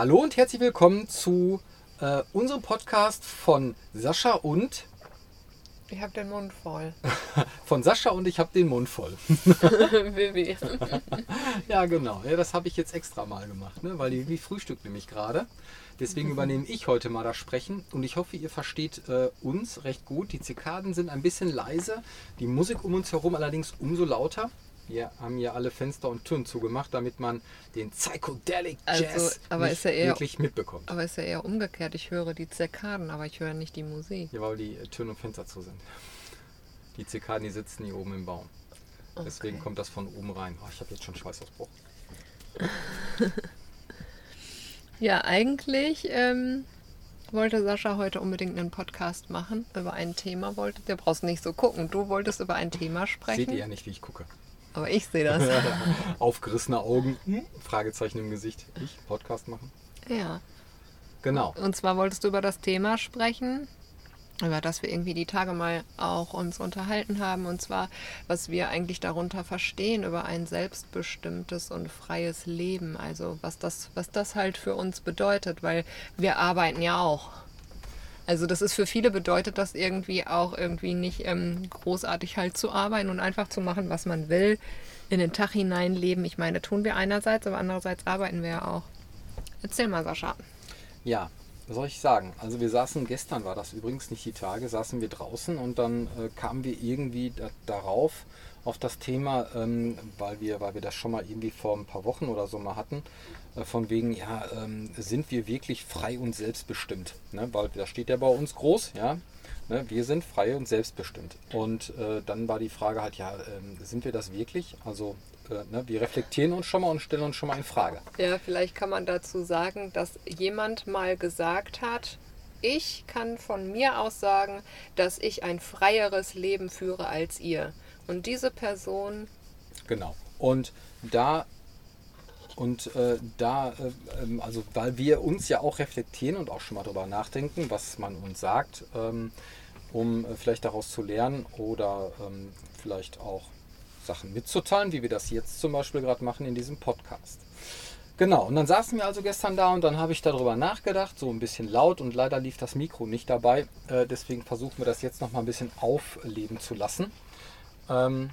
Hallo und herzlich willkommen zu äh, unserem Podcast von Sascha und Ich habe den Mund voll. von Sascha und ich habe den Mund voll. Vivi. Ja, genau. Ja, das habe ich jetzt extra mal gemacht, ne? weil die Vivi frühstückt nämlich gerade. Deswegen übernehme ich heute mal das Sprechen und ich hoffe, ihr versteht äh, uns recht gut. Die Zikaden sind ein bisschen leise, die Musik um uns herum allerdings umso lauter. Wir haben hier alle Fenster und Türen zugemacht, damit man den Psychedelic Also, Jazz aber nicht ist ja eher- wirklich mitbekommt. Aber ist ja eher umgekehrt. Ich höre die Zirkaden, aber ich höre nicht die Musik. Ja, weil die äh, Türen und Fenster zu sind. Die Zikaden, die sitzen hier oben im Baum. Deswegen Okay. kommt das von oben rein. Oh, ich habe jetzt schon Schweißausbruch. Ja, eigentlich ähm, wollte Sascha heute unbedingt einen Podcast machen über ein Thema. Wollte, der brauchst nicht so gucken. Du wolltest über ein Thema sprechen. Seht ihr ja nicht, wie ich gucke. Aber ich sehe das. Aufgerissene Augen, Fragezeichen im Gesicht. Ich Podcast machen? ja. Genau. Und zwar wolltest du über das Thema sprechen, über das wir irgendwie die Tage mal auch uns unterhalten haben. Und zwar, was wir eigentlich darunter verstehen über ein selbstbestimmtes und freies Leben. Also was das, was das halt für uns bedeutet, weil wir arbeiten ja auch. Also das ist für viele bedeutet das irgendwie auch irgendwie nicht ähm, großartig halt zu arbeiten und einfach zu machen, was man will, in den Tag hinein leben. Ich meine, tun wir einerseits, aber andererseits arbeiten wir ja auch. Erzähl mal, Sascha. Ja, was soll ich sagen? Also wir saßen, gestern war das übrigens nicht die Tage, saßen wir draußen und dann äh, kamen wir irgendwie da, darauf, auf das Thema, ähm, weil, wir, weil wir das schon mal irgendwie vor ein paar Wochen oder so mal hatten, von wegen, ja, ähm, sind wir wirklich frei und selbstbestimmt? Ne? Weil das steht ja bei uns groß, ja. Ne? Wir sind frei und selbstbestimmt. Und äh, dann war die Frage halt, ja, ähm, sind wir das wirklich? Also äh, ne? wir reflektieren uns schon mal und stellen uns schon mal in Frage. Ja, vielleicht kann man dazu sagen, dass jemand mal gesagt hat, ich kann von mir aus sagen, dass ich ein freieres Leben führe als ihr. Und diese Person, Genau. Und da und äh, da, äh, ähm, also weil wir uns ja auch reflektieren und auch schon mal darüber nachdenken, was man uns sagt, ähm, um äh, vielleicht daraus zu lernen oder ähm, vielleicht auch Sachen mitzuteilen, wie wir das jetzt zum Beispiel gerade machen in diesem Podcast. Genau, und dann saßen wir also gestern da und dann habe ich darüber nachgedacht, so ein bisschen laut und leider lief das Mikro nicht dabei. Äh, deswegen versuchen wir das jetzt noch mal ein bisschen aufleben zu lassen. Ähm,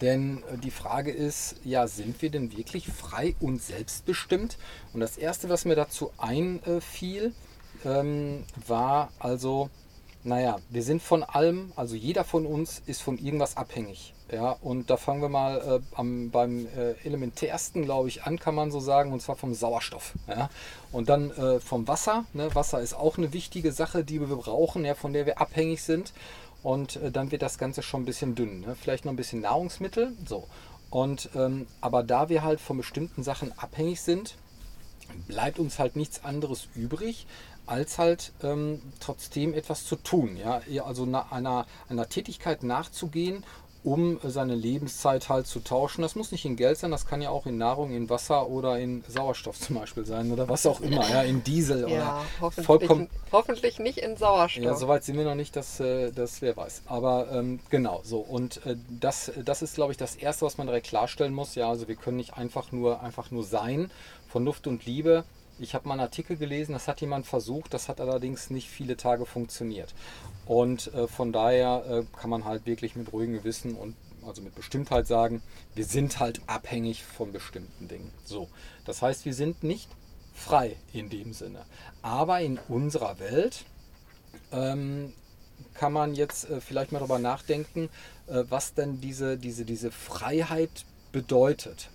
denn äh, die Frage ist, ja, sind wir denn wirklich frei und selbstbestimmt? Und das Erste, was mir dazu einfiel, ähm, war also, naja, wir sind von allem, also jeder von uns ist von irgendwas abhängig. Ja, und da fangen wir mal äh, am, beim äh, elementärsten, glaube ich, an, kann man so sagen, und zwar vom Sauerstoff. Ja? Und dann äh, vom Wasser. Ne? Wasser ist auch eine wichtige Sache, die wir brauchen, ja, von der wir abhängig sind. Und äh, dann wird das Ganze schon ein bisschen dünn. Ne? Vielleicht noch ein bisschen Nahrungsmittel. So. Und ähm, aber da wir halt von bestimmten Sachen abhängig sind, bleibt uns halt nichts anderes übrig, als halt ähm, trotzdem etwas zu tun. Ja? Also einer, einer Tätigkeit nachzugehen, um seine Lebenszeit halt zu tauschen. Das muss nicht in Geld sein, das kann ja auch in Nahrung, in Wasser oder in Sauerstoff zum Beispiel sein oder was auch immer, ja, in Diesel ja, oder hoffentlich, vollkommen hoffentlich nicht in Sauerstoff. ja, soweit sind wir noch nicht, dass äh, das wer weiß. Aber ähm, genau, so. Und äh, das, das ist, glaube ich, das Erste, was man direkt klarstellen muss. Ja, also wir können nicht einfach nur, einfach nur sein. Vernunft und Liebe. Ich habe mal einen Artikel gelesen, das hat jemand versucht, das hat allerdings nicht viele Tage funktioniert. Und äh, von daher äh, kann man halt wirklich mit ruhigem Gewissen und also mit Bestimmtheit sagen, wir sind halt abhängig von bestimmten Dingen. So, das heißt, wir sind nicht frei in dem Sinne. Aber in unserer Welt ähm, kann man jetzt äh, vielleicht mal darüber nachdenken, äh, was denn diese, diese, diese Freiheit bedeutet.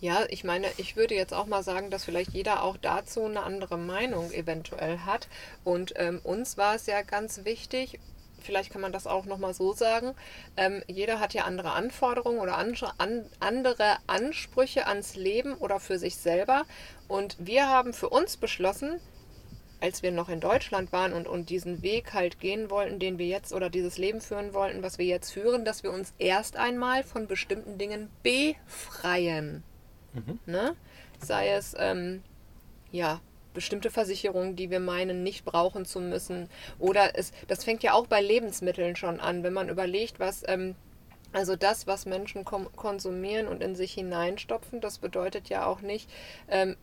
Ja, ich meine, ich würde jetzt auch mal sagen, dass vielleicht jeder auch dazu eine andere Meinung eventuell hat. Und ähm, uns war es ja ganz wichtig, vielleicht kann man das auch nochmal so sagen, ähm, jeder hat ja andere Anforderungen oder andere, an, andere Ansprüche ans Leben oder für sich selber. Und wir haben für uns beschlossen, als wir noch in Deutschland waren und, und diesen Weg halt gehen wollten, den wir jetzt oder dieses Leben führen wollten, was wir jetzt führen, dass wir uns erst einmal von bestimmten Dingen befreien. Ne? Sei es ähm, ja bestimmte Versicherungen, die wir meinen, nicht brauchen zu müssen. Oder es, das fängt ja auch bei Lebensmitteln schon an, wenn man überlegt, was ähm, Also das, was Menschen konsumieren und in sich hineinstopfen, das bedeutet ja auch nicht, ähm,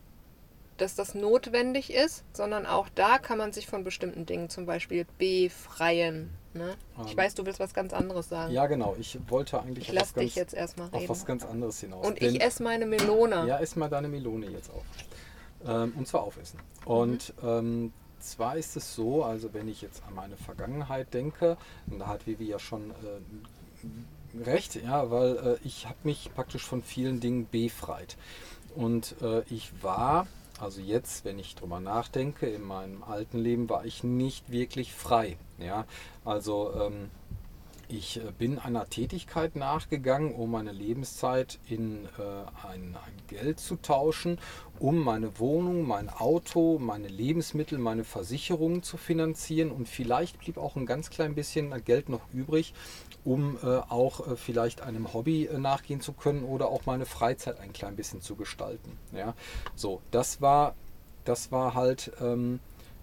dass das notwendig ist, sondern auch da kann man sich von bestimmten Dingen zum Beispiel befreien. Ne? Ich Ähm, weiß, du willst was ganz anderes sagen. Ja, genau. Ich wollte eigentlich ich auf, lass was ganz, dich jetzt erstmal auf reden. was ganz anderes hinaus. Und Denn- ich esse meine Melone. Ja, ess mal deine Melone jetzt auf. Ähm, und zwar aufessen. Und ähm, zwar ist es so, also wenn ich jetzt an meine Vergangenheit denke, und da hat Vivi ja schon äh, recht, ja, weil äh, ich habe mich praktisch von vielen Dingen befreit. Und äh, ich war, also jetzt, wenn ich drüber nachdenke, in meinem alten Leben war ich nicht wirklich frei. Ja, also ähm, ich äh, bin einer Tätigkeit nachgegangen, um meine Lebenszeit in äh, ein, ein Geld zu tauschen, um meine Wohnung, mein Auto, meine Lebensmittel, meine Versicherungen zu finanzieren. Und vielleicht blieb auch ein ganz klein bisschen Geld noch übrig, um äh, auch äh, vielleicht einem Hobby äh, nachgehen zu können oder auch meine Freizeit ein klein bisschen zu gestalten. Ja, so, das war, das war halt ähm,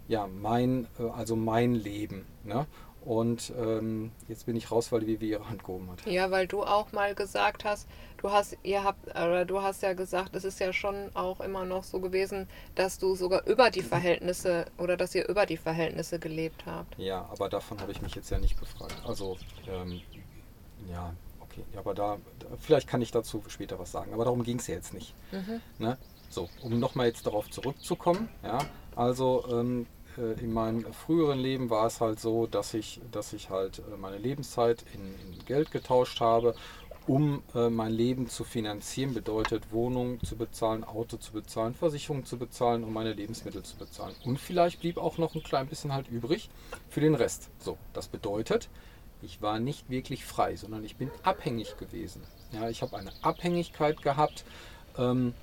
ja mein, äh, also mein Leben. Ne? Und ähm, jetzt bin ich raus, weil Vivi ihre Hand gehoben hat. Ja, weil du auch mal gesagt hast, du hast, ihr habt, oder du hast ja gesagt, es ist ja schon auch immer noch so gewesen, dass du sogar über die Verhältnisse oder dass ihr über die Verhältnisse gelebt habt. Ja, aber davon habe ich mich jetzt ja nicht befreit. Also, ähm, ja, okay. Aber da, da, vielleicht kann ich dazu später was sagen. Aber darum ging es ja jetzt nicht. Ne? So, um nochmal jetzt darauf zurückzukommen. Ja, also ähm, äh, in meinem früheren Leben war es halt so, dass ich, dass ich halt äh, meine Lebenszeit in, in Geld getauscht habe, um äh, mein Leben zu finanzieren. Bedeutet Wohnung zu bezahlen, Auto zu bezahlen, Versicherung zu bezahlen und meine Lebensmittel zu bezahlen. Und vielleicht blieb auch noch ein klein bisschen halt übrig für den Rest. So, das bedeutet, ich war nicht wirklich frei, sondern ich bin abhängig gewesen. Ja, ich habe eine Abhängigkeit gehabt. Ähm,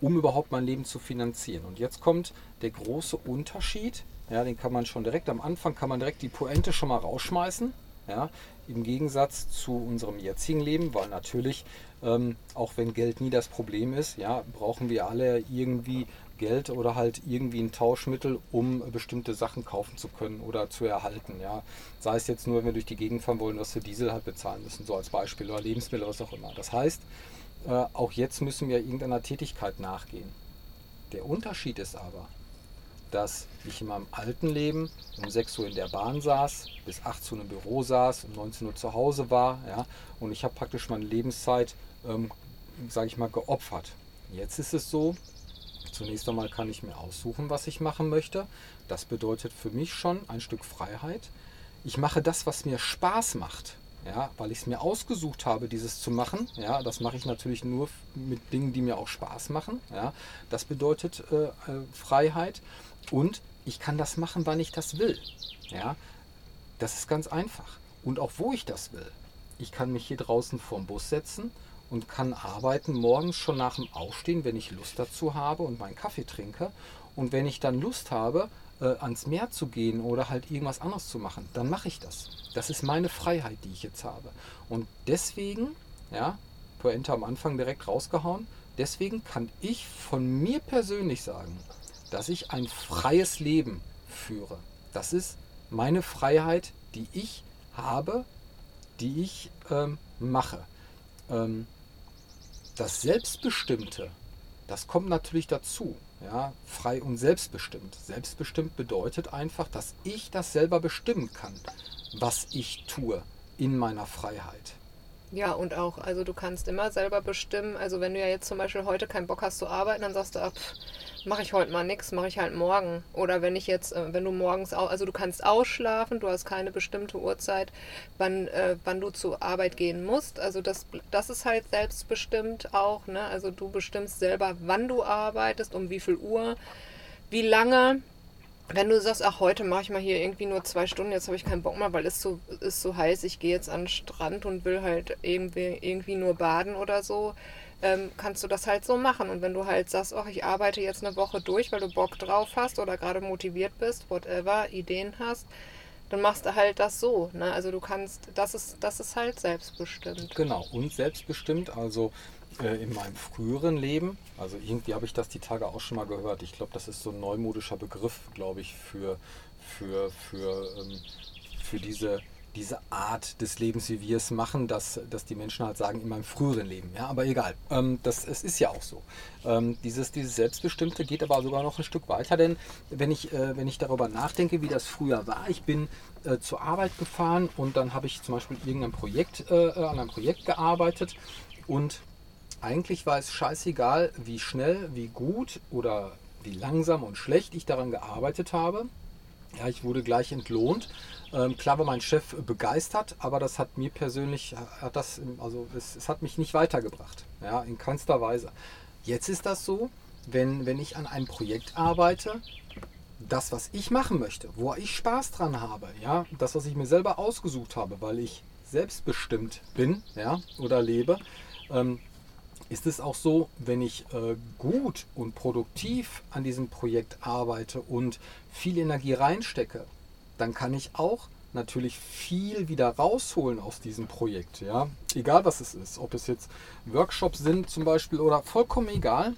um überhaupt mein Leben zu finanzieren. Und jetzt kommt der große Unterschied, ja, den kann man schon direkt am Anfang, kann man direkt die Pointe schon mal rausschmeißen, ja, im Gegensatz zu unserem jetzigen Leben, weil natürlich, ähm, auch wenn Geld nie das Problem ist, ja, brauchen wir alle irgendwie Geld oder halt irgendwie ein Tauschmittel, um bestimmte Sachen kaufen zu können oder zu erhalten. Ja. Sei es jetzt nur, wenn wir durch die Gegend fahren wollen, dass wir Diesel halt bezahlen müssen, so als Beispiel, oder Lebensmittel, was auch immer. Das heißt, äh, auch jetzt müssen wir irgendeiner Tätigkeit nachgehen. Der Unterschied ist aber, dass ich in meinem alten Leben um 6 Uhr in der Bahn saß, bis 18 Uhr im Büro saß, um 19 Uhr zu Hause war, ja, und ich habe praktisch meine Lebenszeit, ähm, sage ich mal, geopfert. Jetzt ist es so, zunächst einmal kann ich mir aussuchen, was ich machen möchte. Das bedeutet für mich schon ein Stück Freiheit. Ich mache das, was mir Spaß macht. Ja, weil ich es mir ausgesucht habe, dieses zu machen. Ja, das mache ich natürlich nur mit Dingen, die mir auch Spaß machen. Ja, das bedeutet äh, äh, Freiheit. Und ich kann das machen, wann ich das will. Ja, das ist ganz einfach. Und auch wo ich das will. Ich kann mich hier draußen vorm Bus setzen und kann arbeiten morgens schon nach dem Aufstehen, wenn ich Lust dazu habe und meinen Kaffee trinke. Und wenn ich dann Lust habe, äh, ans Meer zu gehen oder halt irgendwas anderes zu machen, dann mache ich das. Das ist meine Freiheit, die ich jetzt habe. Und deswegen, ja, Pointe am Anfang direkt rausgehauen, deswegen kann ich von mir persönlich sagen, dass ich ein freies Leben führe. Das ist meine Freiheit, die ich habe, die ich ähm, mache. Ähm, das Selbstbestimmte, das kommt natürlich dazu. Ja, frei und selbstbestimmt. Selbstbestimmt bedeutet einfach, dass ich das selber bestimmen kann, was ich tue in meiner Freiheit. Ja, und auch, also du kannst immer selber bestimmen, also wenn du ja jetzt zum Beispiel heute keinen Bock hast zu arbeiten, dann sagst du, ah, mache ich heute mal nichts, mache ich halt morgen. Oder wenn ich jetzt, äh, wenn du morgens also du kannst ausschlafen, du hast keine bestimmte Uhrzeit, wann, äh, wann du zur Arbeit gehen musst. Also das, das ist halt selbstbestimmt auch, ne? Also du bestimmst selber, wann du arbeitest, um wie viel Uhr, wie lange. Wenn du sagst, ach, heute mache ich mal hier irgendwie nur zwei Stunden, jetzt habe ich keinen Bock mehr, weil es so ist so heiß, ich gehe jetzt an den Strand und will halt irgendwie, irgendwie nur baden oder so, ähm, kannst du das halt so machen. Und wenn du halt sagst, ach, ich arbeite jetzt eine Woche durch, weil du Bock drauf hast oder gerade motiviert bist, whatever, Ideen hast, dann machst du halt das so. Ne? Also du kannst, das ist, das ist halt selbstbestimmt. Genau, und selbstbestimmt, also äh, in meinem früheren Leben, also irgendwie habe ich das die Tage auch schon mal gehört. Ich glaube, das ist so ein neumodischer Begriff, glaube ich, für, für, für, ähm, für diese diese Art des Lebens, wie wir es machen, dass, dass die Menschen halt sagen, in meinem früheren Leben. Ja, aber egal. Ähm, das, es ist ja auch so. Ähm, dieses, dieses Selbstbestimmte geht aber sogar noch ein Stück weiter, denn wenn ich, äh, wenn ich darüber nachdenke, wie das früher war, ich bin äh, zur Arbeit gefahren und dann habe ich zum Beispiel irgendein Projekt, äh, an einem Projekt gearbeitet und eigentlich war es scheißegal, wie schnell, wie gut oder wie langsam und schlecht ich daran gearbeitet habe. Ja, ich wurde gleich entlohnt. Ähm, klar war mein Chef begeistert, aber das hat mir persönlich, hat das, also es, es, hat mich nicht weitergebracht. Ja, in keinster Weise. Jetzt ist das so, wenn, wenn ich an einem Projekt arbeite, das, was ich machen möchte, wo ich Spaß dran habe, ja, das, was ich mir selber ausgesucht habe, weil ich selbstbestimmt bin, ja, oder lebe, ähm, ist es auch so, wenn ich äh, gut und produktiv an diesem Projekt arbeite und viel Energie reinstecke, dann kann ich auch natürlich viel wieder rausholen aus diesem Projekt. Ja? Egal was es ist, ob es jetzt Workshops sind zum Beispiel oder vollkommen egal.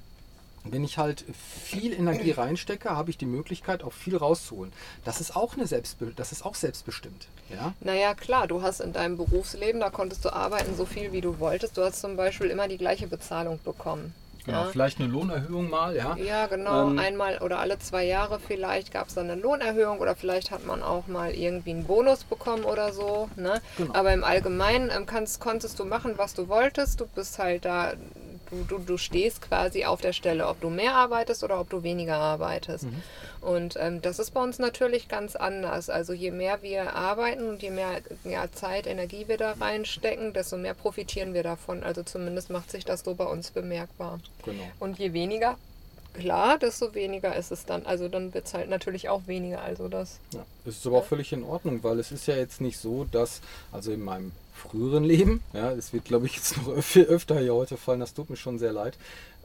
Wenn ich halt viel Energie reinstecke, habe ich die Möglichkeit, auch viel rauszuholen. Das ist auch eine Selbstbe das ist auch selbstbestimmt. Ja? Naja, klar, du hast in deinem Berufsleben, da konntest du arbeiten so viel wie du wolltest. Du hast zum Beispiel immer die gleiche Bezahlung bekommen. Genau, ja. vielleicht eine Lohnerhöhung mal, ja. Ja, genau, ähm, einmal oder alle zwei Jahre vielleicht gab es dann eine Lohnerhöhung oder vielleicht hat man auch mal irgendwie einen Bonus bekommen oder so. Ne? Genau. Aber im Allgemeinen ähm, kannst, konntest du machen, was du wolltest. Du bist halt da Du, du, du stehst quasi auf der Stelle, ob du mehr arbeitest oder ob du weniger arbeitest. Mhm. Und ähm, das ist bei uns natürlich ganz anders. Also je mehr wir arbeiten und je mehr ja, Zeit, Energie wir da reinstecken, desto mehr profitieren wir davon. Also zumindest macht sich das so bei uns bemerkbar. Genau. Und je weniger klar, desto weniger ist es dann. Also dann wird es halt natürlich auch weniger. Also das. Ja, das ist aber auch völlig in Ordnung, weil es ist ja jetzt nicht so, dass, also in meinem früheren Leben, ja, es wird glaube ich jetzt noch viel öfter hier heute fallen, das tut mir schon sehr leid,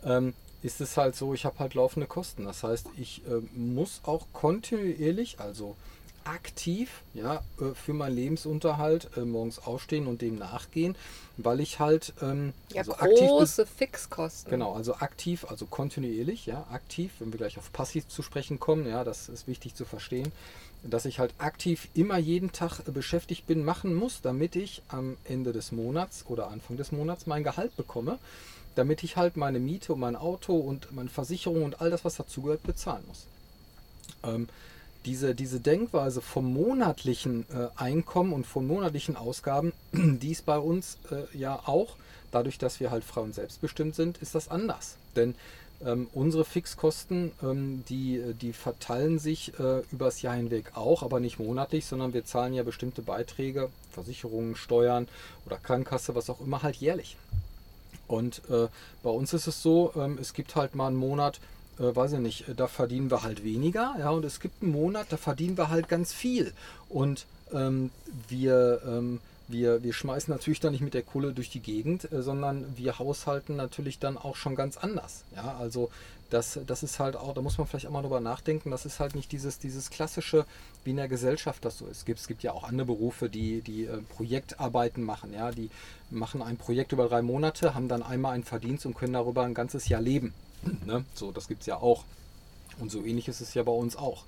ähm, ist es halt so, ich habe halt laufende Kosten. Das heißt, ich äh, muss auch kontinuierlich, also aktiv ja, äh, für meinen Lebensunterhalt äh, morgens aufstehen und dem nachgehen, weil ich halt ähm, ja, also große aktiv Fixkosten. Genau, also aktiv, also kontinuierlich, ja, aktiv, wenn wir gleich auf passiv zu sprechen kommen, ja, das ist wichtig zu verstehen dass ich halt aktiv immer jeden Tag beschäftigt bin, machen muss, damit ich am Ende des Monats oder Anfang des Monats mein Gehalt bekomme, damit ich halt meine Miete und mein Auto und meine Versicherung und all das, was dazugehört, bezahlen muss. Ähm, diese, diese Denkweise vom monatlichen äh, Einkommen und von monatlichen Ausgaben, die ist bei uns äh, ja auch, dadurch, dass wir halt und selbstbestimmt sind, ist das anders. Denn ähm, unsere Fixkosten, ähm, die, die verteilen sich äh, übers Jahr hinweg auch, aber nicht monatlich, sondern wir zahlen ja bestimmte Beiträge, Versicherungen, Steuern oder Krankenkasse, was auch immer, halt jährlich. Und äh, bei uns ist es so, ähm, es gibt halt mal einen Monat, äh, weiß ich nicht, da verdienen wir halt weniger, ja, und es gibt einen Monat, da verdienen wir halt ganz viel. Und ähm, wir ähm, wir, wir schmeißen natürlich dann nicht mit der Kohle durch die Gegend, äh, sondern wir haushalten natürlich dann auch schon ganz anders. Ja, also das, das ist halt auch, da muss man vielleicht auch mal drüber nachdenken, das ist halt nicht dieses, dieses klassische, wie in der Gesellschaft das so ist. Es gibt, es gibt ja auch andere Berufe, die, die äh, Projektarbeiten machen, ja, die machen ein Projekt über drei Monate, haben dann einmal einen Verdienst und können darüber ein ganzes Jahr leben. Ne? So, das gibt es ja auch. Und so ähnlich ist es ja bei uns auch.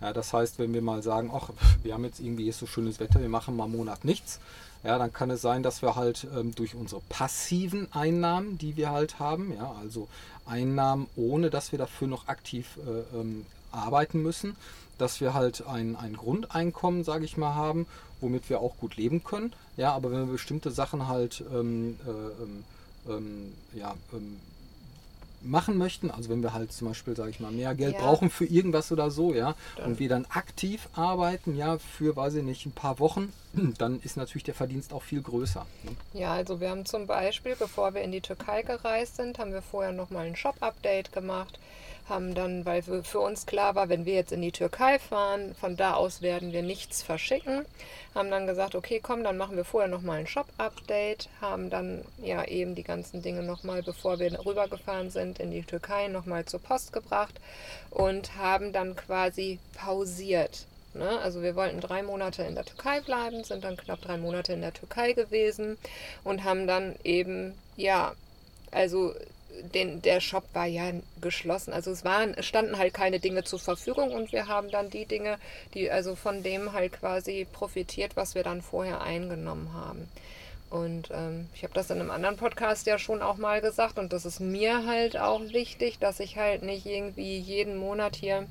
Ja, das heißt, wenn wir mal sagen, ach, wir haben jetzt irgendwie so schönes Wetter, wir machen mal einen Monat nichts, ja, dann kann es sein, dass wir halt ähm, durch unsere passiven Einnahmen, die wir halt haben, ja, also Einnahmen, ohne dass wir dafür noch aktiv äh, ähm, arbeiten müssen, dass wir halt ein, ein Grundeinkommen, sage ich mal, haben, womit wir auch gut leben können. Ja, aber wenn wir bestimmte Sachen halt ähm, äh, ähm, ähm ja, ähm, machen möchten, also wenn wir halt zum Beispiel, sage ich mal, mehr Geld ja. brauchen für irgendwas oder so, ja, dann. und wir dann aktiv arbeiten, ja, für, weiß ich nicht, ein paar Wochen, dann ist natürlich der Verdienst auch viel größer. Ne? Ja, also wir haben zum Beispiel, bevor wir in die Türkei gereist sind, haben wir vorher nochmal ein Shop-Update gemacht haben dann, weil für uns klar war, wenn wir jetzt in die Türkei fahren, von da aus werden wir nichts verschicken, haben dann gesagt, okay, komm, dann machen wir vorher nochmal ein Shop-Update, haben dann ja eben die ganzen Dinge nochmal, bevor wir rübergefahren sind, in die Türkei nochmal zur Post gebracht und haben dann quasi pausiert. Ne? Also wir wollten drei Monate in der Türkei bleiben, sind dann knapp drei Monate in der Türkei gewesen und haben dann eben, ja, also den, der Shop war ja geschlossen. Also es waren, standen halt keine Dinge zur Verfügung und wir haben dann die Dinge, die also von dem halt quasi profitiert, was wir dann vorher eingenommen haben. Und ähm, ich habe das in einem anderen Podcast ja schon auch mal gesagt und das ist mir halt auch wichtig, dass ich halt nicht irgendwie jeden Monat hier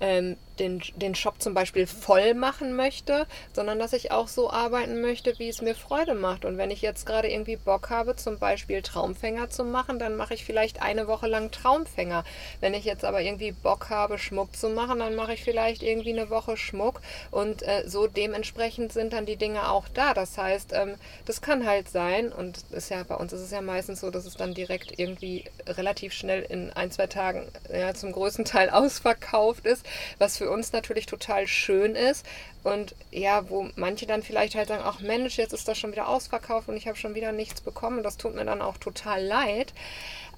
ähm, den, den Shop zum Beispiel voll machen möchte, sondern dass ich auch so arbeiten möchte, wie es mir Freude macht. Und wenn ich jetzt gerade irgendwie Bock habe, zum Beispiel Traumfänger zu machen, dann mache ich vielleicht eine Woche lang Traumfänger. Wenn ich jetzt aber irgendwie Bock habe, Schmuck zu machen, dann mache ich vielleicht irgendwie eine Woche Schmuck. Und äh, so dementsprechend sind dann die Dinge auch da. Das heißt, ähm, das kann halt sein, und ist ja bei uns ist es ja meistens so, dass es dann direkt irgendwie relativ schnell in ein, zwei Tagen ja, zum größten Teil ausverkauft ist, was für für uns natürlich total schön ist. Und ja, wo manche dann vielleicht halt sagen, ach Mensch, jetzt ist das schon wieder ausverkauft und ich habe schon wieder nichts bekommen. Das tut mir dann auch total leid.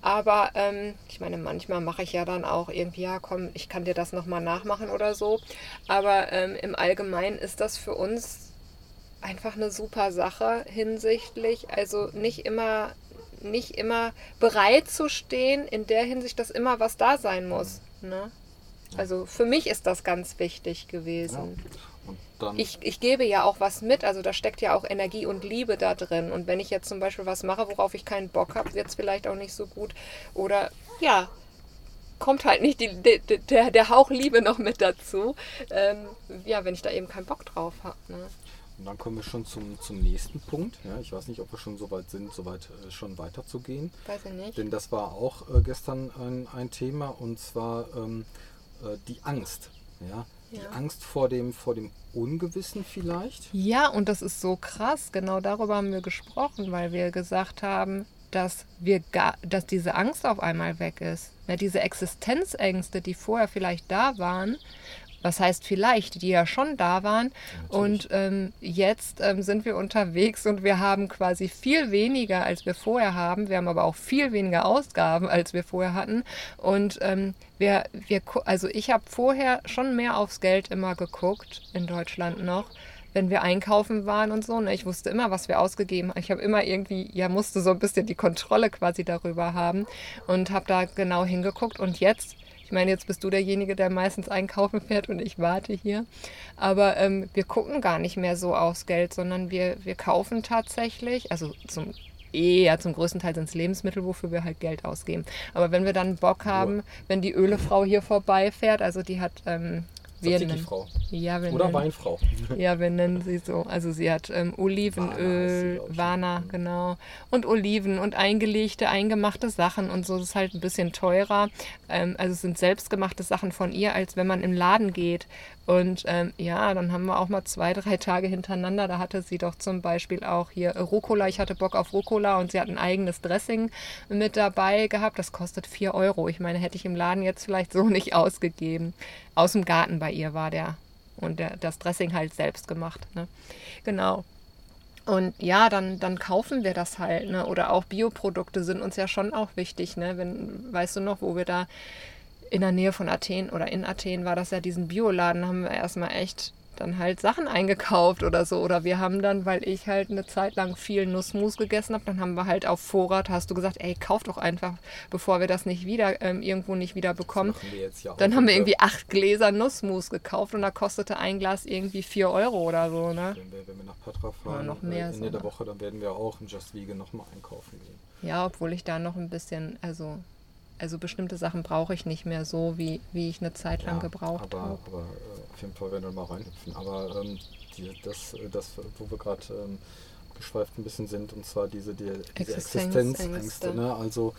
Aber ähm, ich meine, manchmal mache ich ja dann auch irgendwie, ja, komm, ich kann dir das nochmal nachmachen oder so. Aber ähm, im Allgemeinen ist das für uns einfach eine super Sache hinsichtlich, also nicht immer nicht immer bereit zu stehen in der Hinsicht, dass immer was da sein muss. Ne? Also für mich ist das ganz wichtig gewesen. Ja. Ich, ich gebe ja auch was mit, also da steckt ja auch Energie und Liebe da drin. Und wenn ich jetzt zum Beispiel was mache, worauf ich keinen Bock habe, wird es vielleicht auch nicht so gut. Oder ja, kommt halt nicht die, die, der, der Hauch Liebe noch mit dazu. Ähm, ja, wenn ich da eben keinen Bock drauf habe. Ne? Und dann kommen wir schon zum, zum nächsten Punkt. Ja, ich weiß nicht, ob wir schon so weit sind, so weit äh, schon weiterzugehen. Weiß ich nicht. Denn das war auch äh, gestern ein, ein Thema und zwar ähm, äh, die Angst. Ja? Die ja. Angst vor dem, vor dem Ungewissen vielleicht. Ja, und das ist so krass. Genau darüber haben wir gesprochen, weil wir gesagt haben, dass wir gar, dass diese Angst auf einmal weg ist. Ja, diese Existenzängste, die vorher vielleicht da waren was heißt vielleicht, die ja schon da waren. Ja, und ähm, jetzt ähm, sind wir unterwegs und wir haben quasi viel weniger, als wir vorher haben. Wir haben aber auch viel weniger Ausgaben, als wir vorher hatten. Und ähm, wir, wir, also ich habe vorher schon mehr aufs Geld immer geguckt, in Deutschland noch wenn wir einkaufen waren und so. Ne? Ich wusste immer, was wir ausgegeben haben. Ich habe immer irgendwie, ja, musste so ein bisschen die Kontrolle quasi darüber haben und habe da genau hingeguckt. Und jetzt ich meine, jetzt bist du derjenige, der meistens einkaufen fährt und ich warte hier. Aber ähm, wir gucken gar nicht mehr so aufs Geld, sondern wir, wir kaufen tatsächlich, also zum eher zum größten Teil sind es Lebensmittel, wofür wir halt Geld ausgeben. Aber wenn wir dann Bock haben, wenn die Ölefrau hier vorbeifährt, also die hat ähm, wir nennen, Frau. Ja, wir Oder nennen, Weinfrau. Ja, wir nennen sie so. Also sie hat ähm, Olivenöl, Wana, genau. Und Oliven und eingelegte, eingemachte Sachen und so. Das ist halt ein bisschen teurer. Ähm, also es sind selbstgemachte Sachen von ihr, als wenn man im Laden geht. Und ähm, ja, dann haben wir auch mal zwei, drei Tage hintereinander. Da hatte sie doch zum Beispiel auch hier Rucola. Ich hatte Bock auf Rucola und sie hat ein eigenes Dressing mit dabei gehabt. Das kostet 4 Euro. Ich meine, hätte ich im Laden jetzt vielleicht so nicht ausgegeben. Aus dem Garten bei ihr war der. Und der, das Dressing halt selbst gemacht. Ne? Genau. Und ja, dann, dann kaufen wir das halt. Ne? Oder auch Bioprodukte sind uns ja schon auch wichtig. Ne? Wenn, weißt du noch, wo wir da in der Nähe von Athen oder in Athen war das ja diesen Bioladen, haben wir erstmal echt dann halt Sachen eingekauft oder so. Oder wir haben dann, weil ich halt eine Zeit lang viel Nussmus gegessen habe, dann haben wir halt auf Vorrat, hast du gesagt, ey, kauf doch einfach, bevor wir das nicht wieder, ähm, irgendwo nicht wieder bekommen. Ja dann haben wir irgendwie acht Gläser Nussmus gekauft und da kostete ein Glas irgendwie vier Euro oder so. Ne? Wenn, wir, wenn wir nach Patra fahren, noch mehr äh, Ende so, der Woche, dann werden wir auch im Just Vegan nochmal einkaufen gehen. Ja, obwohl ich da noch ein bisschen, also also bestimmte Sachen brauche ich nicht mehr so, wie, wie ich eine Zeit lang ja, gebraucht habe. Aber äh, auf jeden Fall werden wir mal reinhüpfen. Aber ähm, die, das, das, wo wir gerade ähm, geschweift ein bisschen sind, und zwar diese, die, diese Existenzängste. Ne? Also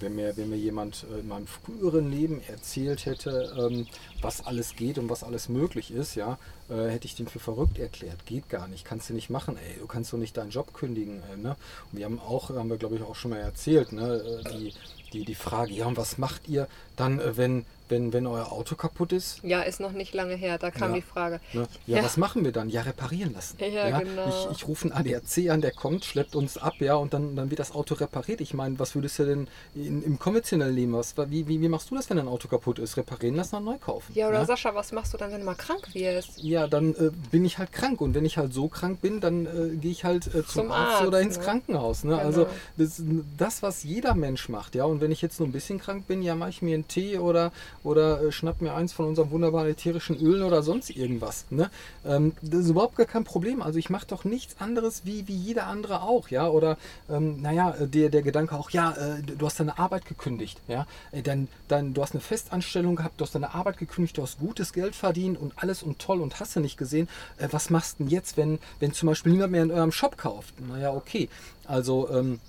wenn mir, wenn mir jemand äh, in meinem früheren Leben erzählt hätte, ähm, was alles geht und was alles möglich ist, ja, äh, hätte ich den für verrückt erklärt. Geht gar nicht, kannst du nicht machen, ey, du kannst doch nicht deinen Job kündigen. Äh, ne? Und wir haben auch, haben wir glaube ich auch schon mal erzählt, ne, äh, die, die, die Frage, ja, und was macht ihr dann, äh, wenn, wenn, wenn euer Auto kaputt ist? Ja, ist noch nicht lange her, da kam ja. die Frage. Ne? Ja, ja, was machen wir dann? Ja, reparieren lassen. Ja, ja genau. Ich, ich rufe einen ADAC an, der kommt, schleppt uns ab, ja, und dann, dann wird das Auto repariert. Ich meine, was würdest du denn in, im konventionellen Leben, was, wie, wie, wie machst du das, wenn ein Auto kaputt ist? Reparieren lassen und neu kaufen? Ja, oder Sascha, was machst du dann, wenn du mal krank wirst? Ja, ja, dann äh, bin ich halt krank. Und wenn ich halt so krank bin, dann äh, gehe ich halt äh, zum, Zum Arzt, Arzt, oder ins ne? Krankenhaus. Ne? Genau. Also das, das, was jeder Mensch macht, ja. Und wenn ich jetzt nur ein bisschen krank bin, ja, mache ich mir einen Tee oder, oder äh, schnapp mir eins von unseren wunderbaren ätherischen Ölen oder sonst irgendwas. Ne? Ähm, das ist überhaupt gar kein Problem. Also ich mache doch nichts anderes wie, wie jeder andere auch, ja. Oder ähm, naja, der, der Gedanke auch, ja, äh, du hast deine Arbeit gekündigt, ja. Äh, Dann, dann, du hast eine Festanstellung gehabt, du hast deine Arbeit gekündigt, du hast gutes Geld verdient und alles und toll und hast du nicht gesehen. Äh, was machst du denn jetzt, wenn, wenn zum Beispiel niemand mehr in eurem Shop kauft? Naja, okay. Also ähm,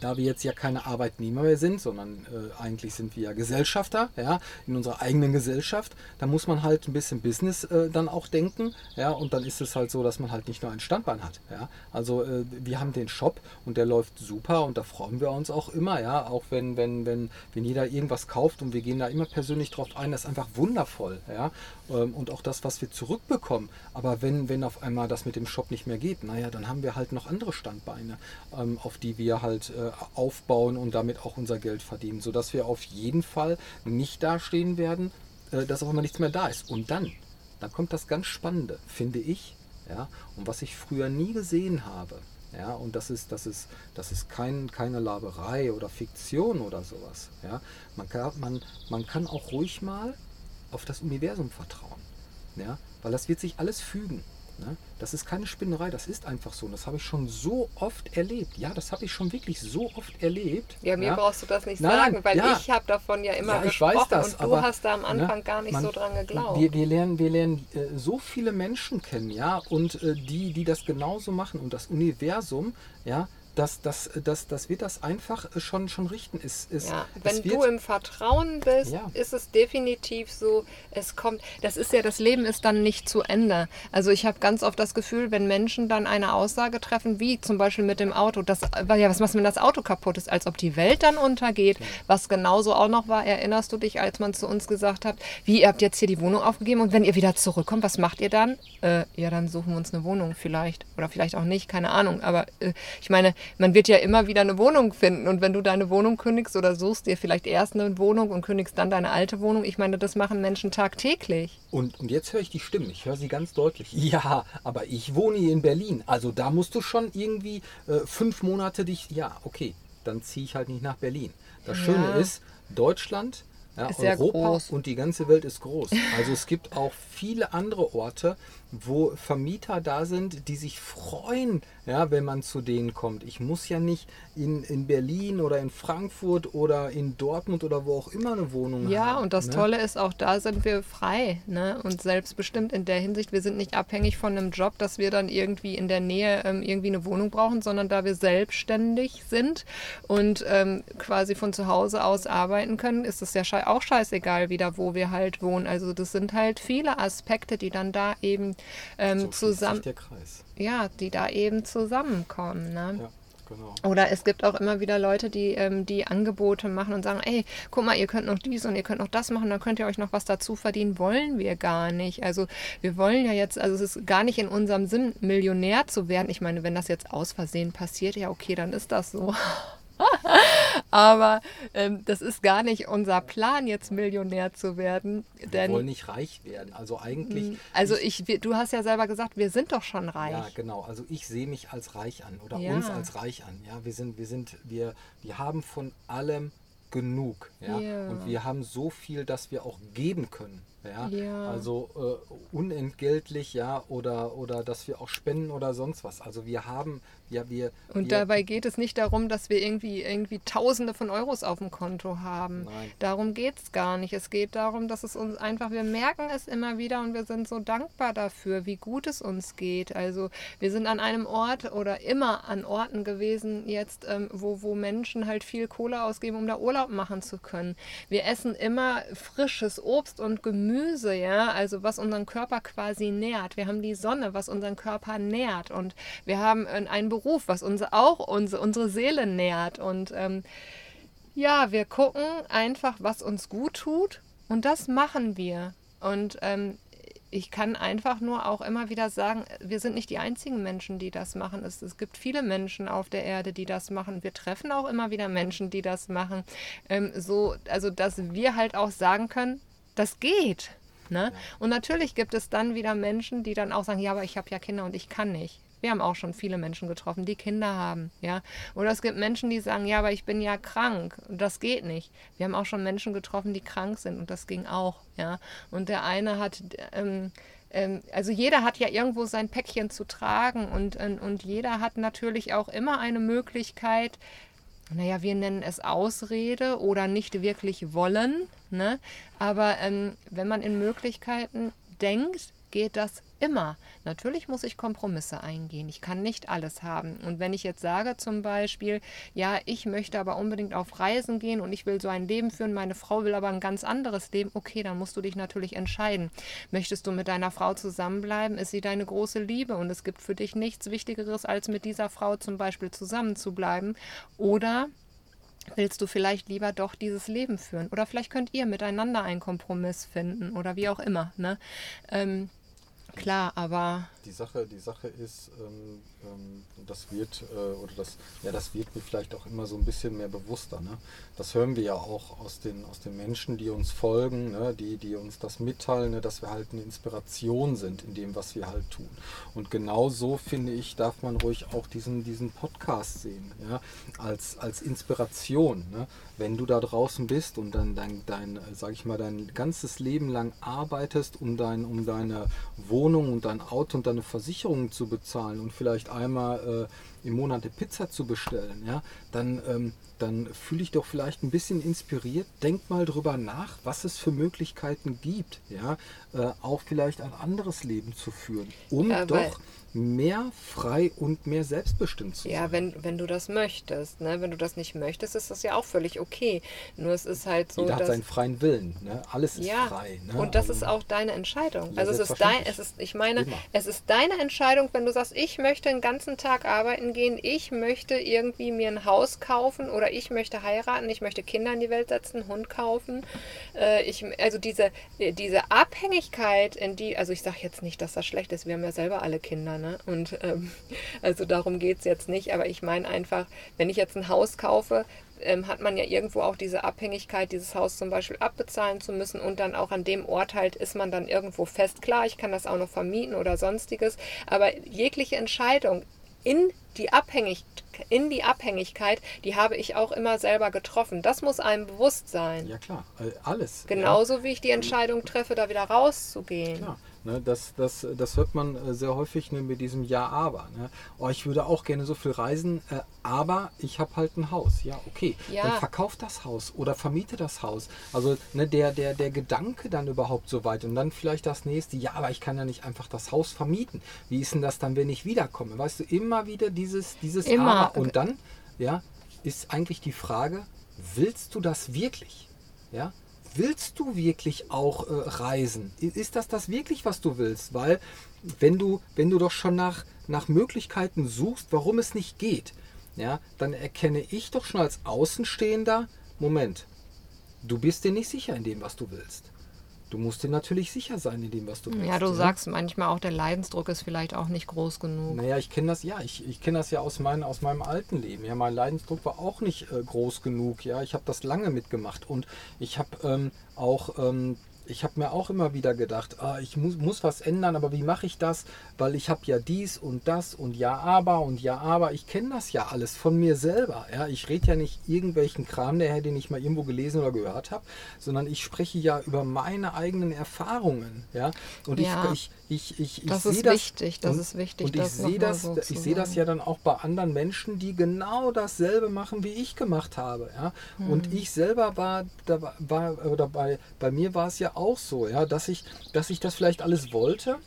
da wir jetzt ja keine Arbeitnehmer mehr sind, sondern äh, eigentlich sind wir ja Gesellschafter, ja, in unserer eigenen Gesellschaft, da muss man halt ein bisschen Business äh, dann auch denken, ja, und dann ist es halt so, dass man halt nicht nur ein Standbein hat, ja. Also äh, wir haben den Shop und der läuft super und da freuen wir uns auch immer, ja, auch wenn, wenn, wenn, wenn jeder irgendwas kauft und wir gehen da immer persönlich drauf ein, das ist einfach wundervoll, ja, und auch das, was wir zurückbekommen. Aber wenn, wenn auf einmal das mit dem Shop nicht mehr geht, naja, dann haben wir halt noch andere Standbeine, ähm, auf die wir halt äh, aufbauen und damit auch unser Geld verdienen, sodass wir auf jeden Fall nicht dastehen werden, äh, dass auf einmal nichts mehr da ist. Und dann, dann kommt das ganz Spannende, finde ich, ja, und was ich früher nie gesehen habe. Ja, und das ist, das ist, das ist kein, keine Laberei oder Fiktion oder sowas. Ja. Man, kann, man, man kann auch ruhig mal auf das Universum vertrauen. Ja, weil das wird sich alles fügen. Ne? Das ist keine Spinnerei, das ist einfach so. Und das habe ich schon so oft erlebt. Ja, das habe ich schon wirklich so oft erlebt. Ja, mir ja. brauchst du das nicht Nein, sagen, weil ja. ich habe davon ja immer Ja, ich weiß gesprochen das, und du aber, hast da am Anfang ne, gar nicht man- so dran geglaubt. Wir, wir lernen, wir lernen äh, so viele Menschen kennen, ja, und äh, die, die das genauso machen und das Universum, ja, das, das, das, das wird das einfach äh, schon, schon richten. Es, es, Ja, wenn du im Vertrauen bist, Ja. ist es definitiv so, es kommt, das ist ja, das Leben ist dann nicht zu Ende. Also ich habe ganz oft das Gefühl, wenn Menschen dann eine Aussage treffen, wie zum Beispiel mit dem Auto, das, ja, was machst du, wenn das Auto kaputt ist, als ob die Welt dann untergeht. Was genauso auch noch war, erinnerst du dich, als man zu uns gesagt hat, wie, ihr habt jetzt hier die Wohnung aufgegeben und wenn ihr wieder zurückkommt, was macht ihr dann? Äh, ja, dann suchen wir uns eine Wohnung vielleicht. Oder vielleicht auch nicht, keine Ahnung. Aber äh, ich meine, man wird ja immer wieder eine Wohnung finden. Und wenn du deine Wohnung kündigst oder suchst dir vielleicht erst eine Wohnung und kündigst dann deine alte Wohnung, ich meine, das machen Menschen tagtäglich. Und, und jetzt höre ich die Stimmen, ich höre sie ganz deutlich. Ja, aber ich wohne hier in Berlin. Also da musst du schon irgendwie äh, fünf Monate dich. Ja, okay, dann ziehe ich halt nicht nach Berlin. Das Ja. Schöne ist, Deutschland, ja, Europa groß. und die ganze Welt ist groß. Also es gibt auch viele andere Orte, wo Vermieter da sind, die sich freuen, ja, wenn man zu denen kommt. Ich muss ja nicht in, in Berlin oder in Frankfurt oder in Dortmund oder wo auch immer eine Wohnung haben. Ja, und das ne? Tolle ist, auch da sind wir frei ne? und selbstbestimmt in der Hinsicht. Wir sind nicht abhängig von einem Job, dass wir dann irgendwie in der Nähe ähm, irgendwie eine Wohnung brauchen, sondern da wir selbstständig sind und ähm, quasi von zu Hause aus arbeiten können, ist es ja auch scheißegal wieder, wo wir halt wohnen. Also das sind halt viele Aspekte, die dann da eben ähm, so zusammen, ja, die da eben zusammenkommen. Ne? Ja, genau. Oder es gibt auch immer wieder Leute, die, ähm, die Angebote machen und sagen, ey, guck mal, ihr könnt noch dies und ihr könnt noch das machen, dann könnt ihr euch noch was dazu verdienen. Wollen wir gar nicht. Also wir wollen ja jetzt, also es ist gar nicht in unserem Sinn, Millionär zu werden. Ich meine, wenn das jetzt aus Versehen passiert, ja okay, dann ist das so. Aber ähm, das ist gar nicht unser Plan, jetzt Millionär zu werden. Wir wollen nicht reich werden. Also eigentlich. also ich, wir- du hast ja selber gesagt, wir sind doch schon reich. Ja, genau. Also ich sehe mich als reich an oder Ja. uns als reich an. Ja, wir sind, wir sind, wir, wir haben von allem genug. Ja? Ja. Und wir haben so viel, dass wir auch geben können. Ja, Ja. also äh, unentgeltlich, ja, oder, oder dass wir auch spenden oder sonst was. Also wir haben, ja, wir. Und wir, dabei geht es nicht darum, dass wir irgendwie, irgendwie Tausende von Euros auf dem Konto haben. Nein. Darum geht es gar nicht. Es geht darum, dass es uns einfach, wir merken es immer wieder und wir sind so dankbar dafür, wie gut es uns geht. Also wir sind an einem Ort oder immer an Orten gewesen jetzt, ähm, wo, wo Menschen halt viel Kohle ausgeben, um da Urlaub machen zu können. Wir essen immer frisches Obst und Gemüse, ja, also was unseren Körper quasi nährt. Wir haben die Sonne, was unseren Körper nährt und wir haben äh, einen Beruf, was uns auch unsere, unsere Seele nährt und ähm, ja, wir gucken einfach, was uns gut tut und das machen wir. Und ähm, ich kann einfach nur auch immer wieder sagen, wir sind nicht die einzigen Menschen, die das machen. Es, es gibt viele Menschen auf der Erde, die das machen. Wir treffen auch immer wieder Menschen, die das machen. Ähm, so, also dass wir halt auch sagen können, das geht. Ne? Und natürlich gibt es dann wieder Menschen, die dann auch sagen, ja, aber ich habe ja Kinder und ich kann nicht. Wir haben auch schon viele Menschen getroffen, die Kinder haben, ja. Oder es gibt Menschen, die sagen, ja, aber ich bin ja krank und das geht nicht. Wir haben auch schon Menschen getroffen, die krank sind und das ging auch, ja. Und der eine hat, ähm, ähm, also jeder hat ja irgendwo sein Päckchen zu tragen und, und, und jeder hat natürlich auch immer eine Möglichkeit, naja, wir nennen es Ausrede oder nicht wirklich wollen. Ne? Aber ähm, wenn man in Möglichkeiten denkt, geht das immer. Natürlich muss ich Kompromisse eingehen. Ich kann nicht alles haben. Und wenn ich jetzt sage zum Beispiel, ja, ich möchte aber unbedingt auf Reisen gehen und ich will so ein Leben führen, meine Frau will aber ein ganz anderes Leben, okay, dann musst du dich natürlich entscheiden. Möchtest du mit deiner Frau zusammenbleiben? Ist sie deine große Liebe und es gibt für dich nichts Wichtigeres, als mit dieser Frau zum Beispiel zusammenzubleiben? Oder willst du vielleicht lieber doch dieses Leben führen? Oder vielleicht könnt ihr miteinander einen Kompromiss finden oder wie auch immer. Ne? Ähm, klar, aber. Die Sache, die Sache ist, ähm, ähm, das wird, äh, oder das, ja, das wird mir vielleicht auch immer so ein bisschen mehr bewusster. Ne? Das hören wir ja auch aus den, aus den Menschen, die uns folgen, ne? die, die uns das mitteilen, ne? dass wir halt eine Inspiration sind in dem, was wir halt tun. Und genau so, finde ich, darf man ruhig auch diesen, diesen Podcast sehen, ja? als, als Inspiration. Ne? Wenn du da draußen bist und dann dein, dein, sag ich mal, dein ganzes Leben lang arbeitest, um, dein, um deine Wohnung und dein Auto und deine Versicherung zu bezahlen und vielleicht einmal äh, im Monat eine Pizza zu bestellen, ja, dann, ähm, dann fühle ich doch vielleicht ein bisschen inspiriert. Denk mal drüber nach, was es für Möglichkeiten gibt, ja, äh, auch vielleicht ein anderes Leben zu führen, um ja, doch mehr frei und mehr selbstbestimmt zu sein. Ja, wenn, wenn du das möchtest. Ne? Wenn du das nicht möchtest, ist das ja auch völlig okay. Nur es ist halt so. Jeder hat seinen freien Willen. Ne? Alles ist ja, frei. Ne? Und das also, ist auch deine Entscheidung. Ja, also es ist dein, es ist, ich meine, Immer. es ist deine Entscheidung, wenn du sagst, ich möchte den ganzen Tag arbeiten gehen, ich möchte irgendwie mir ein Haus kaufen oder ich möchte heiraten, ich möchte Kinder in die Welt setzen, Hund kaufen. Äh, ich, also diese, diese Abhängigkeit, in die, also ich sage jetzt nicht, dass das schlecht ist, wir haben ja selber alle Kinder, Ne? Und ähm, also darum geht es jetzt nicht. Aber ich meine einfach, wenn ich jetzt ein Haus kaufe, ähm, hat man ja irgendwo auch diese Abhängigkeit, dieses Haus zum Beispiel abbezahlen zu müssen und dann auch an dem Ort halt ist man dann irgendwo fest. Klar, ich kann das auch noch vermieten oder sonstiges, aber jegliche Entscheidung in die, Abhängig in die Abhängigkeit, die habe ich auch immer selber getroffen. Das muss einem bewusst sein. Ja klar, alles. Genauso ja. wie ich die Entscheidung treffe, da wieder rauszugehen. Klar. Ne, das, das, das hört man äh, sehr häufig ne, mit diesem Ja, aber. Ne? Oh, ich würde auch gerne so viel reisen, äh, aber ich habe halt ein Haus. Ja, okay. Ja. Dann verkauf das Haus oder vermiete das Haus. Also ne, der, der, der Gedanke dann überhaupt so weit und dann vielleicht das nächste, ja, aber ich kann ja nicht einfach das Haus vermieten. Wie ist denn das dann, wenn ich wiederkomme? Weißt du, immer wieder dieses, dieses immer. Aber. Und dann, ja, ist eigentlich die Frage, willst du das wirklich? Ja, willst du wirklich auch äh, reisen? Ist das das wirklich, was du willst? Weil wenn du, wenn du doch schon nach, nach Möglichkeiten suchst, warum es nicht geht, ja, dann erkenne ich doch schon als Außenstehender, Moment, du bist dir nicht sicher in dem, was du willst. Du musst dir natürlich sicher sein in dem, was du willst. Ja, du ja? sagst manchmal auch, der Leidensdruck ist vielleicht auch nicht groß genug. Naja, ich kenne das, ja, ich, ich kenne das ja aus, mein, aus meinem alten Leben. Ja, mein Leidensdruck war auch nicht äh, groß genug. Ja, ich habe das lange mitgemacht und ich habe ähm, auch ähm, ich habe mir auch immer wieder gedacht, ah, ich muss, muss was ändern, aber wie mache ich das? Weil ich habe ja dies und das und ja, aber und ja, aber. Ich kenne das ja alles von mir selber. Ja? Ich rede ja nicht irgendwelchen Kram daher, den ich mal irgendwo gelesen oder gehört habe, sondern ich spreche ja über meine eigenen Erfahrungen. Ja? Und ja. ich, ich, ich, ich, das ist das, wichtig, das und, ist wichtig. Und ich sehe das, so ich sehe das ja dann auch bei anderen Menschen, die genau dasselbe machen, wie ich gemacht habe. Ja? Hm. Und ich selber war, da war oder bei, bei mir war es ja auch so, ja, dass ich, dass ich das vielleicht alles wollte,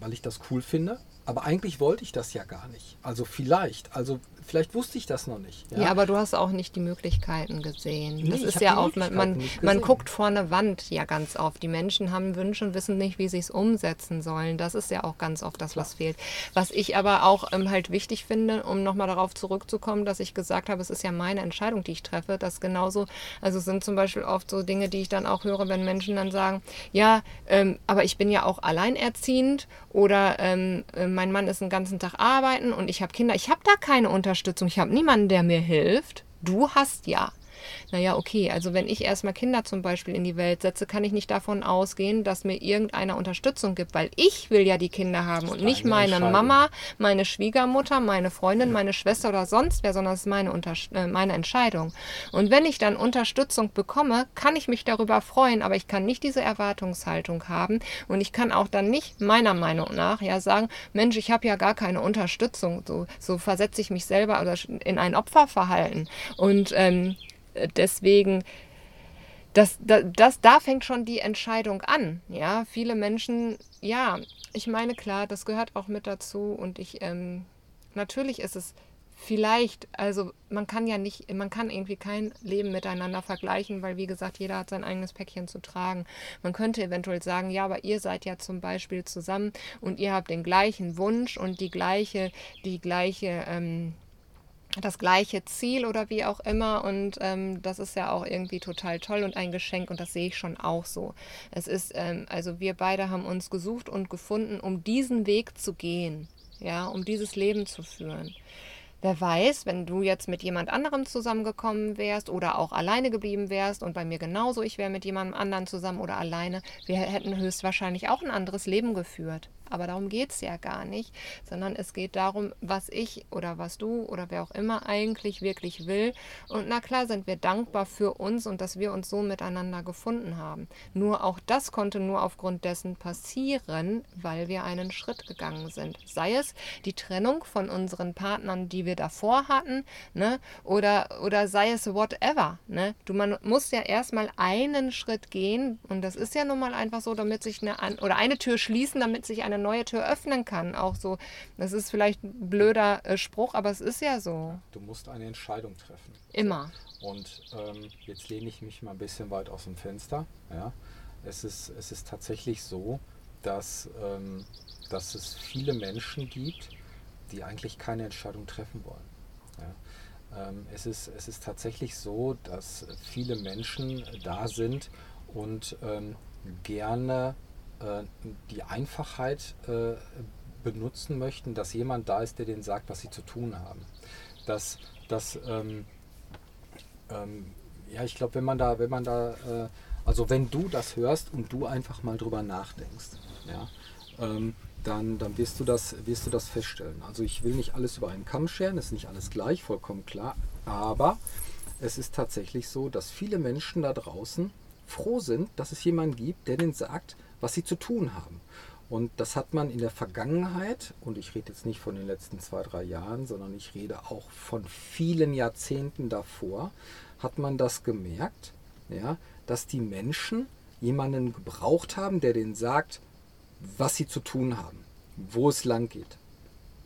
weil ich das cool finde. Aber eigentlich wollte ich das ja gar nicht. Also vielleicht. Also Vielleicht wusste ich das noch nicht. Ja, ja aber du hast auch nicht die Möglichkeiten gesehen. Nee, das ist ja auch, man, man, man guckt vor eine Wand ja ganz oft. Die Menschen haben Wünsche und wissen nicht, wie sie es umsetzen sollen. Das ist ja auch ganz oft das, was fehlt. Was ich aber auch ähm, halt wichtig finde, um nochmal darauf zurückzukommen, dass ich gesagt habe, es ist ja meine Entscheidung, die ich treffe. Das genauso, also sind zum Beispiel oft so Dinge, die ich dann auch höre, wenn Menschen dann sagen, ja, ähm, aber ich bin ja auch alleinerziehend oder ähm, äh, mein Mann ist den ganzen Tag arbeiten und ich habe Kinder. Ich habe da keine Unterstützung. Ich habe niemanden, der mir hilft. Du hast ja. Naja, okay, also wenn ich erstmal Kinder zum Beispiel in die Welt setze, kann ich nicht davon ausgehen, dass mir irgendeiner Unterstützung gibt, weil ich will ja die Kinder haben und nicht meine Mama, meine Schwiegermutter, meine Freundin, ja. meine Schwester oder sonst wer, sondern es ist meine, Unters äh, meine Entscheidung. Und wenn ich dann Unterstützung bekomme, kann ich mich darüber freuen, aber ich kann nicht diese Erwartungshaltung haben und ich kann auch dann nicht meiner Meinung nach ja sagen, Mensch, ich habe ja gar keine Unterstützung. So, so versetze ich mich selber oder in ein Opferverhalten. Und ähm, deswegen das, das, das, da fängt schon die Entscheidung an. Ja, viele Menschen, ja, ich meine, klar, das gehört auch mit dazu und ich, ähm, natürlich ist es vielleicht, also man kann ja nicht, man kann irgendwie kein Leben miteinander vergleichen, weil wie gesagt, jeder hat sein eigenes Päckchen zu tragen. Man könnte eventuell sagen, ja, aber ihr seid ja zum Beispiel zusammen und ihr habt den gleichen Wunsch und die gleiche, die gleiche, ähm, das gleiche Ziel oder wie auch immer. Und ähm, das ist ja auch irgendwie total toll und ein Geschenk und das sehe ich schon auch so. Es ist, ähm, also wir beide haben uns gesucht und gefunden, um diesen Weg zu gehen, ja, um dieses Leben zu führen. Wer weiß, wenn du jetzt mit jemand anderem zusammengekommen wärst oder auch alleine geblieben wärst und bei mir genauso, ich wäre mit jemandem anderen zusammen oder alleine, wir hätten höchstwahrscheinlich auch ein anderes Leben geführt. Aber darum geht es ja gar nicht, sondern es geht darum, was ich oder was du oder wer auch immer eigentlich wirklich will. Und na klar sind wir dankbar für uns und dass wir uns so miteinander gefunden haben. Nur auch das konnte nur aufgrund dessen passieren, weil wir einen Schritt gegangen sind. Sei es die Trennung von unseren Partnern, die wir davor hatten, ne? oder, oder sei es whatever. Ne? Du, man muss ja erstmal einen Schritt gehen und das ist ja nun mal einfach so, damit sich eine, oder eine Tür schließen, damit sich eine neue Tür öffnen kann. Auch so, das ist vielleicht ein blöder äh, Spruch, aber es ist ja so. Du musst eine Entscheidung treffen. Immer. Und ähm, jetzt lehne ich mich mal ein bisschen weit aus dem Fenster. Ja. Es, ist, es ist tatsächlich so, dass, ähm, dass es viele Menschen gibt, die eigentlich keine Entscheidung treffen wollen. Ja. Ähm, es, ist, es ist tatsächlich so, dass viele Menschen da sind und ähm, gerne äh, die Einfachheit äh, benutzen möchten, dass jemand da ist, der denen sagt, was sie zu tun haben. Dass, dass ähm, ähm, ja, ich glaube, wenn man da, wenn man da, äh, also wenn du das hörst und du einfach mal drüber nachdenkst, ja, ähm, dann, dann wirst, du das, wirst du das feststellen. Also ich will nicht alles über einen Kamm scheren, ist nicht alles gleich, vollkommen klar, aber es ist tatsächlich so, dass viele Menschen da draußen froh sind, dass es jemanden gibt, der denen sagt, was sie zu tun haben. Und das hat man in der Vergangenheit, und ich rede jetzt nicht von den letzten zwei, drei Jahren, sondern ich rede auch von vielen Jahrzehnten davor, hat man das gemerkt, ja, dass die Menschen jemanden gebraucht haben, der denen sagt, was sie zu tun haben, wo es lang geht.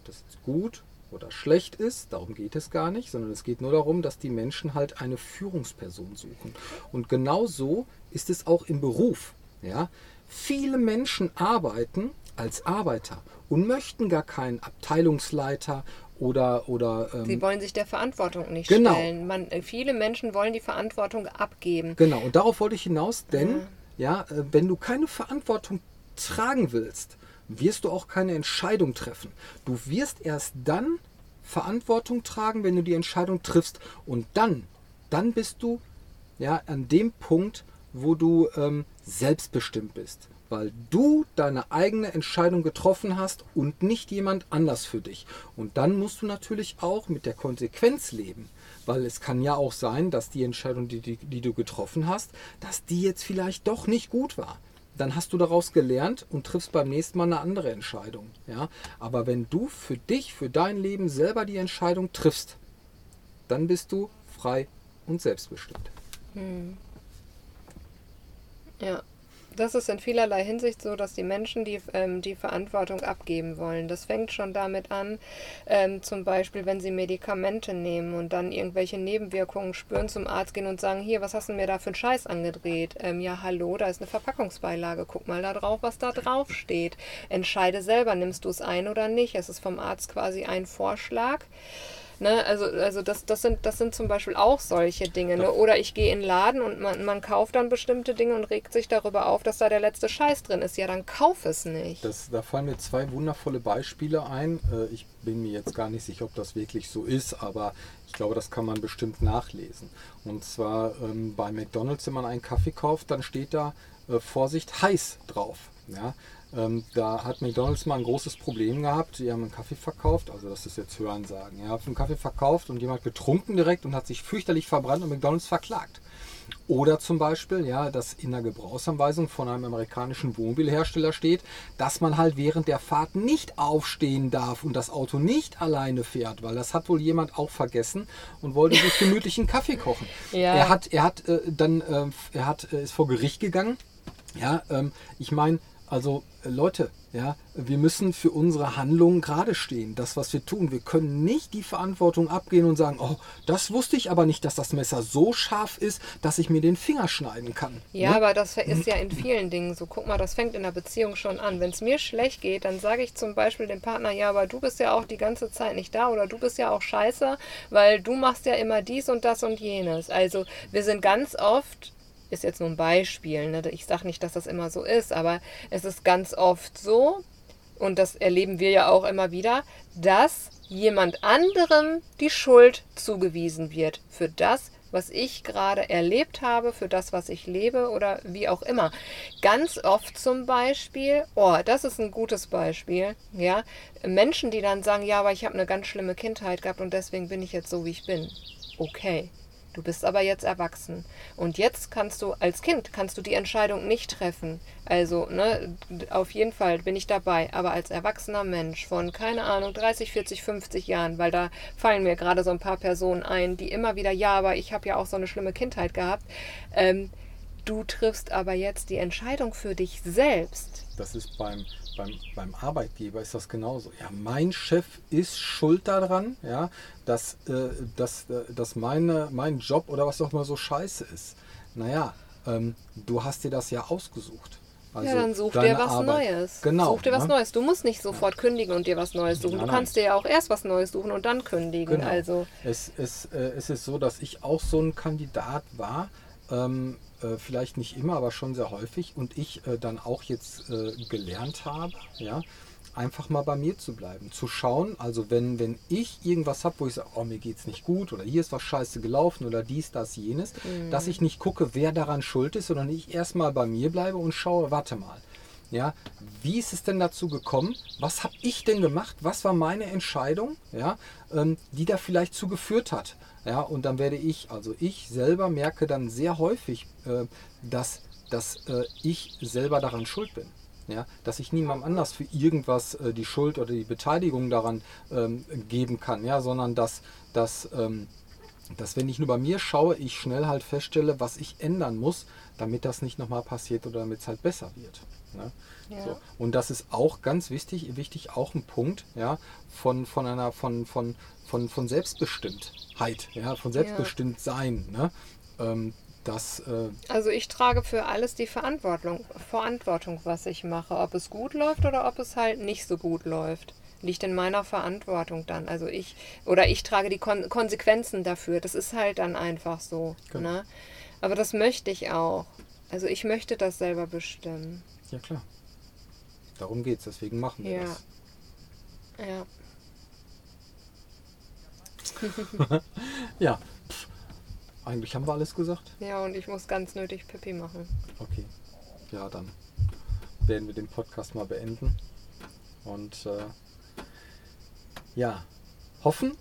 Das ist gut oder schlecht ist, darum geht es gar nicht, sondern es geht nur darum, dass die Menschen halt eine Führungsperson suchen. Und genau so ist es auch im Beruf. Ja? Viele Menschen arbeiten als Arbeiter und möchten gar keinen Abteilungsleiter oder oder ähm, sie wollen sich der Verantwortung nicht genau. stellen. Man, äh, viele Menschen wollen die Verantwortung abgeben. Genau und darauf wollte ich hinaus, denn ja, ja äh, wenn du keine Verantwortung tragen willst, wirst du auch keine Entscheidung treffen. Du wirst erst dann Verantwortung tragen, wenn du die Entscheidung triffst und dann dann bist du ja an dem Punkt, wo du ähm, selbstbestimmt bist, weil du deine eigene Entscheidung getroffen hast und nicht jemand anders für dich. Und dann musst du natürlich auch mit der Konsequenz leben, weil es kann ja auch sein, dass die Entscheidung, die, die, die du getroffen hast, dass die jetzt vielleicht doch nicht gut war dann hast du daraus gelernt und triffst beim nächsten Mal eine andere Entscheidung. Ja? Aber wenn du für dich, für dein Leben selber die Entscheidung triffst, dann bist du frei und selbstbestimmt. Hm. Ja. Das ist in vielerlei Hinsicht so, dass die Menschen die, ähm, die Verantwortung abgeben wollen. Das fängt schon damit an, ähm, zum Beispiel, wenn sie Medikamente nehmen und dann irgendwelche Nebenwirkungen spüren, zum Arzt gehen und sagen, hier, was hast du mir da für einen Scheiß angedreht? Ähm, ja, hallo, da ist eine Verpackungsbeilage, guck mal da drauf, was da drauf steht. Entscheide selber, nimmst du es ein oder nicht. Es ist vom Arzt quasi ein Vorschlag. Ne? Also, also das, das, sind, das sind zum Beispiel auch solche Dinge. Ne? Oder ich gehe in den Laden und man, man kauft dann bestimmte Dinge und regt sich darüber auf, dass da der letzte Scheiß drin ist. Ja, dann kauf es nicht. Das, da fallen mir zwei wundervolle Beispiele ein. Äh, ich bin mir jetzt gar nicht sicher, ob das wirklich so ist, aber ich glaube, das kann man bestimmt nachlesen. Und zwar ähm, bei McDonald's, wenn man einen Kaffee kauft, dann steht da äh, Vorsicht heiß drauf. Ja? Ähm, da hat McDonalds mal ein großes Problem gehabt. Die haben einen Kaffee verkauft, also das ist jetzt Hörensagen. Er hat einen Kaffee verkauft und jemand getrunken direkt und hat sich fürchterlich verbrannt und McDonalds verklagt. Oder zum Beispiel, ja, dass in der Gebrauchsanweisung von einem amerikanischen Wohnmobilhersteller steht, dass man halt während der Fahrt nicht aufstehen darf und das Auto nicht alleine fährt, weil das hat wohl jemand auch vergessen und wollte sich gemütlichen Kaffee kochen. Ja. Er hat, er hat äh, dann, äh, er hat, äh, ist vor Gericht gegangen. Ja, ähm, ich meine, also äh, Leute, ja, wir müssen für unsere Handlungen gerade stehen. Das, was wir tun, wir können nicht die Verantwortung abgehen und sagen, oh, das wusste ich aber nicht, dass das Messer so scharf ist, dass ich mir den Finger schneiden kann. Ja, ne? aber das ist ja in vielen Dingen so. Guck mal, das fängt in der Beziehung schon an. Wenn es mir schlecht geht, dann sage ich zum Beispiel dem Partner, ja, aber du bist ja auch die ganze Zeit nicht da oder du bist ja auch scheiße, weil du machst ja immer dies und das und jenes. Also wir sind ganz oft ist jetzt nur ein Beispiel. Ne? Ich sage nicht, dass das immer so ist, aber es ist ganz oft so, und das erleben wir ja auch immer wieder, dass jemand anderem die Schuld zugewiesen wird für das, was ich gerade erlebt habe, für das, was ich lebe oder wie auch immer. Ganz oft zum Beispiel, oh, das ist ein gutes Beispiel, ja, Menschen, die dann sagen, ja, aber ich habe eine ganz schlimme Kindheit gehabt und deswegen bin ich jetzt so, wie ich bin. Okay, Du bist aber jetzt erwachsen. Und jetzt kannst du, als Kind, kannst du die Entscheidung nicht treffen. Also, ne, auf jeden Fall bin ich dabei. Aber als erwachsener Mensch von, keine Ahnung, 30, 40, 50 Jahren, weil da fallen mir gerade so ein paar Personen ein, die immer wieder, ja, aber ich habe ja auch so eine schlimme Kindheit gehabt. Ähm, du triffst aber jetzt die Entscheidung für dich selbst. Das ist beim beim, beim Arbeitgeber ist das genauso. Ja, mein Chef ist schuld daran, ja, dass, äh, dass, äh, dass meine, mein Job oder was auch immer so scheiße ist. Naja, ähm, du hast dir das ja ausgesucht. Also ja, dann such dir was Arbeit. Neues. Genau. Such dir was ne? Neues. Du musst nicht sofort kündigen und dir was Neues suchen. Nein, du kannst dir ja auch erst was Neues suchen und dann kündigen. Genau. Also. Es, es, äh, es ist so, dass ich auch so ein Kandidat war. Ähm, äh, vielleicht nicht immer, aber schon sehr häufig und ich äh, dann auch jetzt äh, gelernt habe, ja, einfach mal bei mir zu bleiben, zu schauen, also wenn, wenn ich irgendwas habe, wo ich sage, oh, mir geht es nicht gut oder hier ist was scheiße gelaufen oder dies, das, jenes, mhm. dass ich nicht gucke, wer daran schuld ist, sondern ich erstmal bei mir bleibe und schaue, warte mal, ja, wie ist es denn dazu gekommen? Was habe ich denn gemacht? Was war meine Entscheidung, ja, ähm, die da vielleicht zugeführt hat? Ja, und dann werde ich, also ich selber merke dann sehr häufig, äh, dass, dass äh, ich selber daran schuld bin. Ja, dass ich niemandem anders für irgendwas äh, die Schuld oder die Beteiligung daran ähm, geben kann, ja, sondern dass, dass, ähm, dass wenn ich nur bei mir schaue, ich schnell halt feststelle, was ich ändern muss, damit das nicht nochmal passiert oder damit es halt besser wird. Ne? Ja. So. Und das ist auch ganz wichtig, wichtig auch ein Punkt ja, von, von einer von, von, von, von Selbstbestimmtheit, ja, von Selbstbestimmtsein. Ja. Ne? Ähm, das, äh also ich trage für alles die Verantwortung, Verantwortung, was ich mache. Ob es gut läuft oder ob es halt nicht so gut läuft. Liegt in meiner Verantwortung dann. Also ich, oder ich trage die Kon Konsequenzen dafür. Das ist halt dann einfach so. Genau. Ne? Aber das möchte ich auch. Also ich möchte das selber bestimmen. Ja klar. Darum geht es, deswegen machen wir ja. das. Ja. ja, Pff. eigentlich haben wir alles gesagt. Ja, und ich muss ganz nötig Pipi machen. Okay, ja, dann werden wir den Podcast mal beenden. Und äh, ja, hoffen,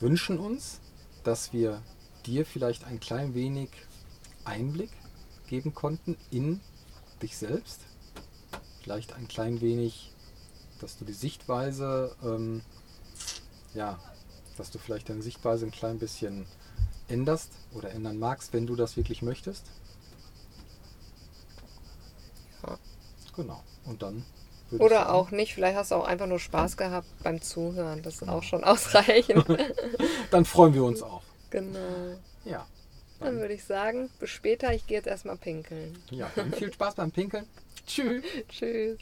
wünschen uns, dass wir dir vielleicht ein klein wenig Einblick geben konnten in dich selbst. Vielleicht ein klein wenig, dass du die Sichtweise ähm, ja, dass du vielleicht deine Sichtweise ein klein bisschen änderst oder ändern magst, wenn du das wirklich möchtest. Ja. Genau. Und dann. Oder auch nicht, vielleicht hast du auch einfach nur Spaß gehabt beim Zuhören. Das ist genau. auch schon ausreichend. dann freuen wir uns auch. Genau. Ja. Dann würde ich sagen, bis später. Ich gehe jetzt erstmal pinkeln. Ja, viel Spaß beim Pinkeln. Tschüss. Tschüss.